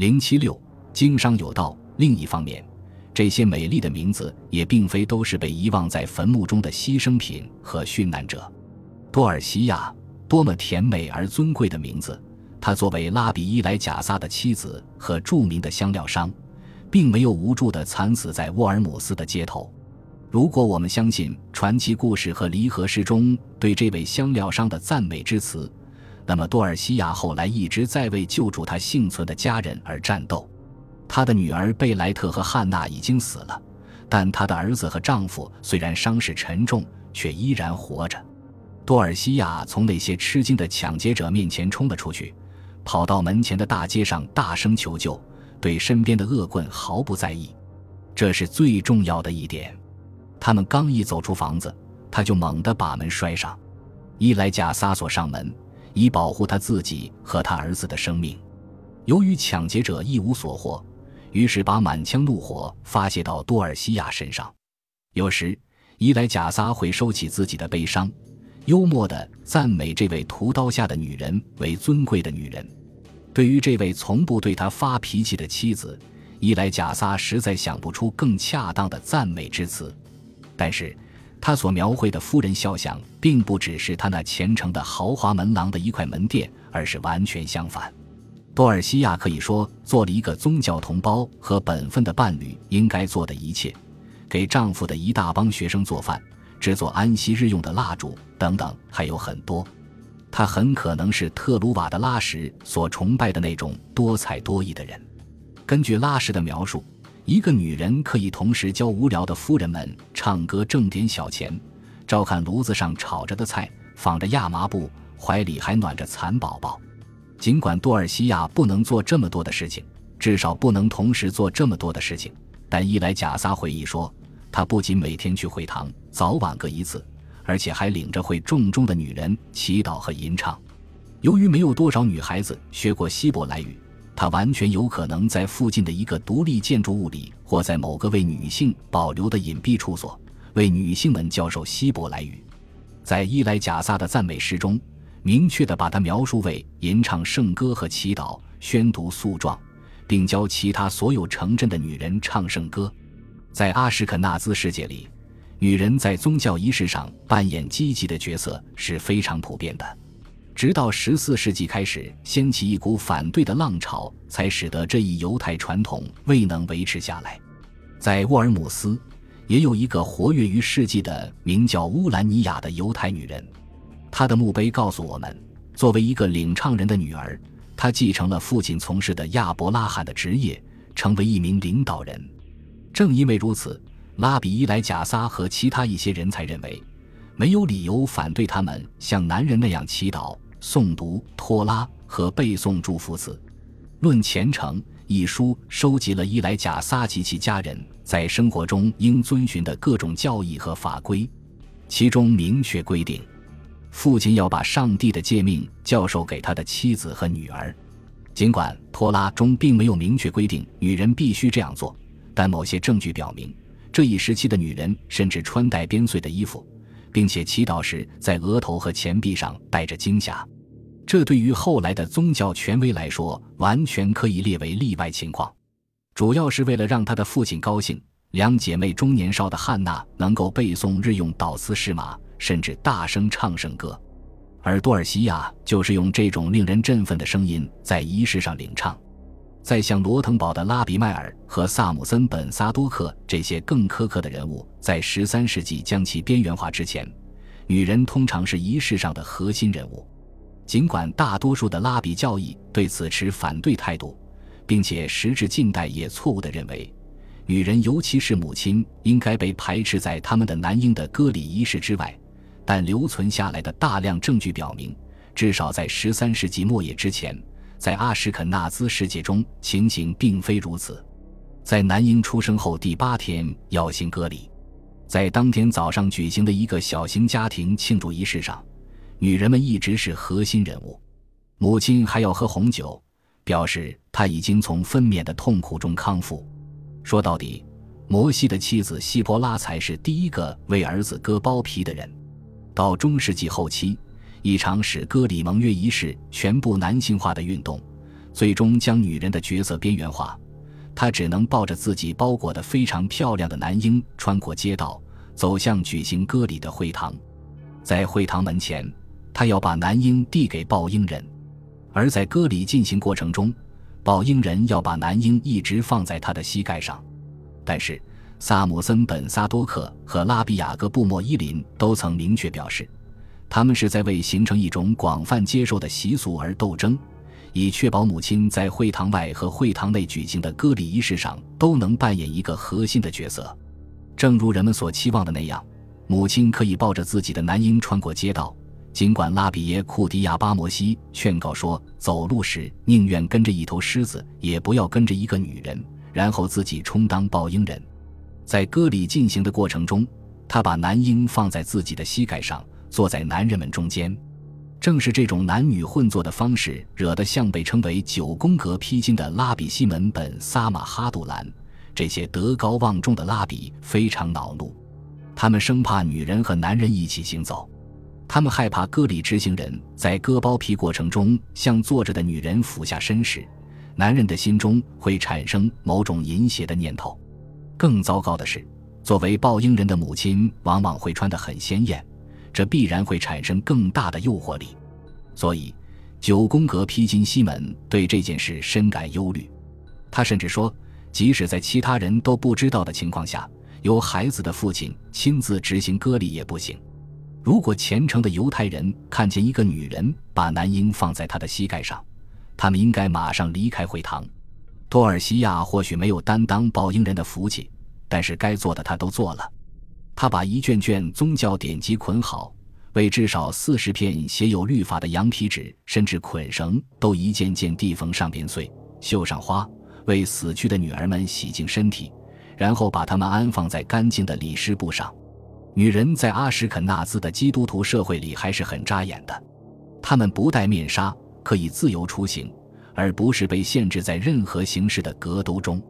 零七六，经商有道。另一方面，这些美丽的名字也并非都是被遗忘在坟墓中的牺牲品和殉难者。多尔西亚，多么甜美而尊贵的名字！她作为拉比伊莱贾萨的妻子和著名的香料商，并没有无助地惨死在沃尔姆斯的街头。如果我们相信传奇故事和离合诗中对这位香料商的赞美之词，那么多尔西亚后来一直在为救助他幸存的家人而战斗。她的女儿贝莱特和汉娜已经死了，但她的儿子和丈夫虽然伤势沉重，却依然活着。多尔西亚从那些吃惊的抢劫者面前冲了出去，跑到门前的大街上大声求救，对身边的恶棍毫不在意。这是最重要的一点。他们刚一走出房子，他就猛地把门摔上。伊莱贾撒锁上门，以保护他自己和他儿子的生命。由于抢劫者一无所获。于是把满腔怒火发泄到多尔西亚身上。有时，伊莱贾撒会收起自己的悲伤，幽默地赞美这位屠刀下的女人为尊贵的女人。对于这位从不对他发脾气的妻子，伊莱贾撒实在想不出更恰当的赞美之词。但是，他所描绘的夫人肖像，并不只是他那虔诚的豪华门廊的一块门店，而是完全相反。多尔西亚可以说做了一个宗教同胞和本分的伴侣应该做的一切，给丈夫的一大帮学生做饭，制作安息日用的蜡烛等等，还有很多。他很可能是特鲁瓦的拉什所崇拜的那种多才多艺的人。根据拉什的描述，一个女人可以同时教无聊的夫人们唱歌挣点小钱，照看炉子上炒着的菜，纺着亚麻布，怀里还暖着蚕宝宝。尽管多尔西亚不能做这么多的事情，至少不能同时做这么多的事情，但伊莱贾撒回忆说，他不仅每天去会堂，早晚各一次，而且还领着会众中的女人祈祷和吟唱。由于没有多少女孩子学过希伯来语，他完全有可能在附近的一个独立建筑物里，或在某个为女性保留的隐蔽处所，为女性们教授希伯来语。在伊莱贾撒的赞美诗中。明确地把它描述为吟唱圣歌和祈祷、宣读诉状，并教其他所有城镇的女人唱圣歌。在阿什肯纳兹世界里，女人在宗教仪式上扮演积极的角色是非常普遍的。直到十四世纪开始掀起一股反对的浪潮，才使得这一犹太传统未能维持下来。在沃尔姆斯，也有一个活跃于世纪的名叫乌兰尼亚的犹太女人。她的墓碑告诉我们，作为一个领唱人的女儿，她继承了父亲从事的亚伯拉罕的职业，成为一名领导人。正因为如此，拉比伊莱贾撒和其他一些人才认为，没有理由反对他们像男人那样祈祷、诵读托拉和背诵祝福词。《论虔诚》一书收集了伊莱贾撒及其家人在生活中应遵循的各种教义和法规，其中明确规定。父亲要把上帝的诫命教授给他的妻子和女儿，尽管托拉中并没有明确规定女人必须这样做，但某些证据表明，这一时期的女人甚至穿戴边碎的衣服，并且祈祷时在额头和前臂上戴着金匣。这对于后来的宗教权威来说，完全可以列为例外情况。主要是为了让他的父亲高兴，两姐妹中年少的汉娜能够背诵日用祷词诗码。甚至大声唱圣歌，而多尔西亚就是用这种令人振奋的声音在仪式上领唱。在像罗滕堡的拉比迈尔和萨姆森本萨多克这些更苛刻的人物在十三世纪将其边缘化之前，女人通常是仪式上的核心人物。尽管大多数的拉比教义对此持反对态度，并且时至近代也错误地认为，女人尤其是母亲应该被排斥在他们的男婴的割礼仪式之外。但留存下来的大量证据表明，至少在十三世纪末叶之前，在阿什肯纳兹世界中情形并非如此。在男婴出生后第八天要行割礼，在当天早上举行的一个小型家庭庆祝仪式上，女人们一直是核心人物。母亲还要喝红酒，表示她已经从分娩的痛苦中康复。说到底，摩西的妻子希波拉才是第一个为儿子割包皮的人。到中世纪后期，一场使割礼盟约仪式全部男性化的运动，最终将女人的角色边缘化。她只能抱着自己包裹的非常漂亮的男婴，穿过街道，走向举行歌礼的会堂。在会堂门前，她要把男婴递给抱婴人，而在歌礼进行过程中，抱婴人要把男婴一直放在他的膝盖上。但是，萨姆森·本·萨多克和拉比亚戈·布莫伊林都曾明确表示，他们是在为形成一种广泛接受的习俗而斗争。以确保母亲在会堂外和会堂内举行的割礼仪式上都能扮演一个核心的角色，正如人们所期望的那样，母亲可以抱着自己的男婴穿过街道。尽管拉比耶库迪亚巴摩西劝告说，走路时宁愿跟着一头狮子，也不要跟着一个女人，然后自己充当抱婴人。在割礼进行的过程中，他把男婴放在自己的膝盖上，坐在男人们中间。正是这种男女混坐的方式，惹得像被称为“九宫格披巾”的拉比西门本萨马哈杜兰这些德高望重的拉比非常恼怒。他们生怕女人和男人一起行走，他们害怕割礼执行人在割包皮过程中向坐着的女人俯下身时，男人的心中会产生某种淫邪的念头。更糟糕的是，作为报应人的母亲往往会穿得很鲜艳。这必然会产生更大的诱惑力，所以九宫格披荆西门对这件事深感忧虑。他甚至说，即使在其他人都不知道的情况下，由孩子的父亲亲自执行割礼也不行。如果虔诚的犹太人看见一个女人把男婴放在他的膝盖上，他们应该马上离开会堂。多尔西亚或许没有担当抱婴人的福气，但是该做的他都做了。他把一卷卷宗教典籍捆好，为至少四十片写有律法的羊皮纸甚至捆绳都一件件地缝上边穗，绣上花，为死去的女儿们洗净身体，然后把她们安放在干净的礼尸布上。女人在阿什肯纳兹的基督徒社会里还是很扎眼的，她们不戴面纱，可以自由出行，而不是被限制在任何形式的格斗中。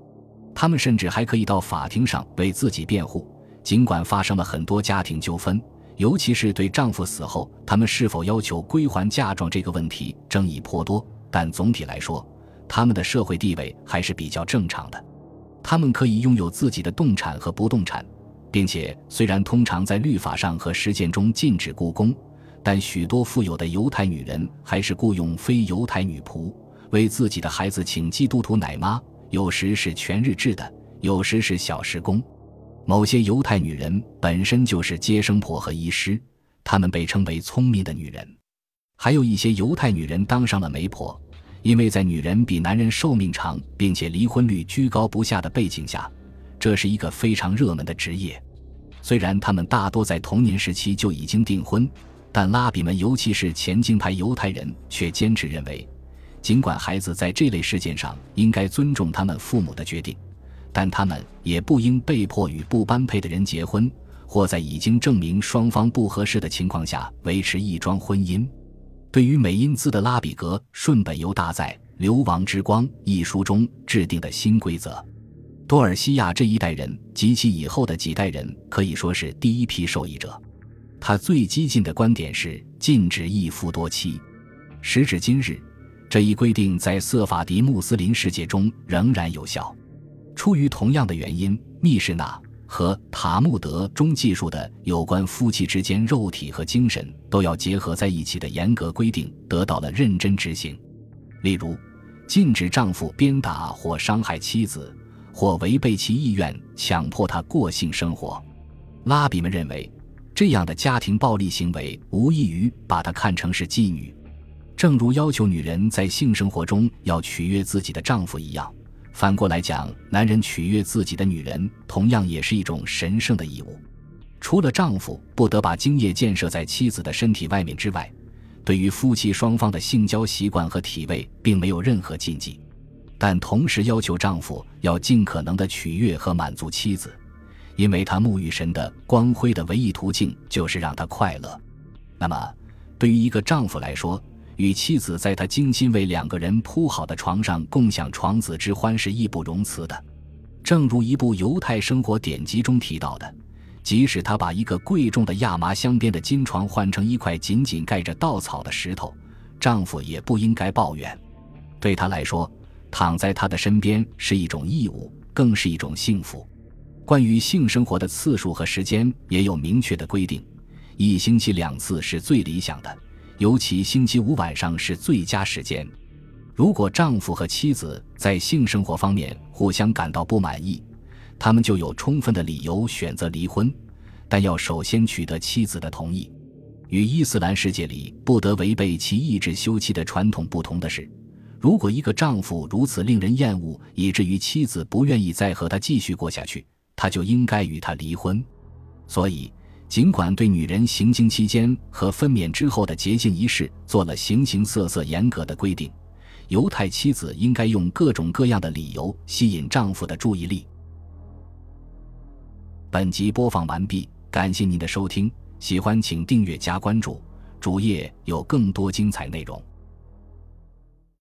她们甚至还可以到法庭上为自己辩护。尽管发生了很多家庭纠纷，尤其是对丈夫死后他们是否要求归还嫁妆这个问题争议颇多，但总体来说，他们的社会地位还是比较正常的。他们可以拥有自己的动产和不动产，并且虽然通常在律法上和实践中禁止雇工，但许多富有的犹太女人还是雇佣非犹太女仆为自己的孩子请基督徒奶妈，有时是全日制的，有时是小时工。某些犹太女人本身就是接生婆和医师，她们被称为聪明的女人。还有一些犹太女人当上了媒婆，因为在女人比男人寿命长并且离婚率居高不下的背景下，这是一个非常热门的职业。虽然她们大多在童年时期就已经订婚，但拉比们，尤其是前进派犹太人，却坚持认为，尽管孩子在这类事件上应该尊重他们父母的决定。但他们也不应被迫与不般配的人结婚，或在已经证明双方不合适的情况下维持一桩婚姻。对于美因兹的拉比格顺本由大在《流亡之光》一书中制定的新规则，多尔西亚这一代人及其以后的几代人可以说是第一批受益者。他最激进的观点是禁止一夫多妻。时至今日，这一规定在瑟法迪穆斯林世界中仍然有效。出于同样的原因，密室纳和塔木德中记述的有关夫妻之间肉体和精神都要结合在一起的严格规定得到了认真执行。例如，禁止丈夫鞭打或伤害妻子，或违背其意愿强迫她过性生活。拉比们认为，这样的家庭暴力行为无异于把她看成是妓女，正如要求女人在性生活中要取悦自己的丈夫一样。反过来讲，男人取悦自己的女人，同样也是一种神圣的义务。除了丈夫不得把精液建设在妻子的身体外面之外，对于夫妻双方的性交习惯和体位，并没有任何禁忌。但同时要求丈夫要尽可能的取悦和满足妻子，因为他沐浴神的光辉的唯一途径就是让她快乐。那么，对于一个丈夫来说，与妻子在他精心为两个人铺好的床上共享床子之欢是义不容辞的。正如一部犹太生活典籍中提到的，即使他把一个贵重的亚麻镶边的金床换成一块紧紧盖着稻草的石头，丈夫也不应该抱怨。对他来说，躺在他的身边是一种义务，更是一种幸福。关于性生活的次数和时间也有明确的规定，一星期两次是最理想的，尤其星期五晚上是最佳时间。如果丈夫和妻子在性生活方面互相感到不满意，他们就有充分的理由选择离婚，但要首先取得妻子的同意。与伊斯兰世界里不得违背其意志休妻的传统不同的是，如果一个丈夫如此令人厌恶，以至于妻子不愿意再和他继续过下去。他就应该与他离婚，所以尽管对女人行经期间和分娩之后的洁净仪式做了形形色色严格的规定，犹太妻子应该用各种各样的理由吸引丈夫的注意力。本集播放完毕，感谢您的收听，喜欢请订阅加关注，主页有更多精彩内容。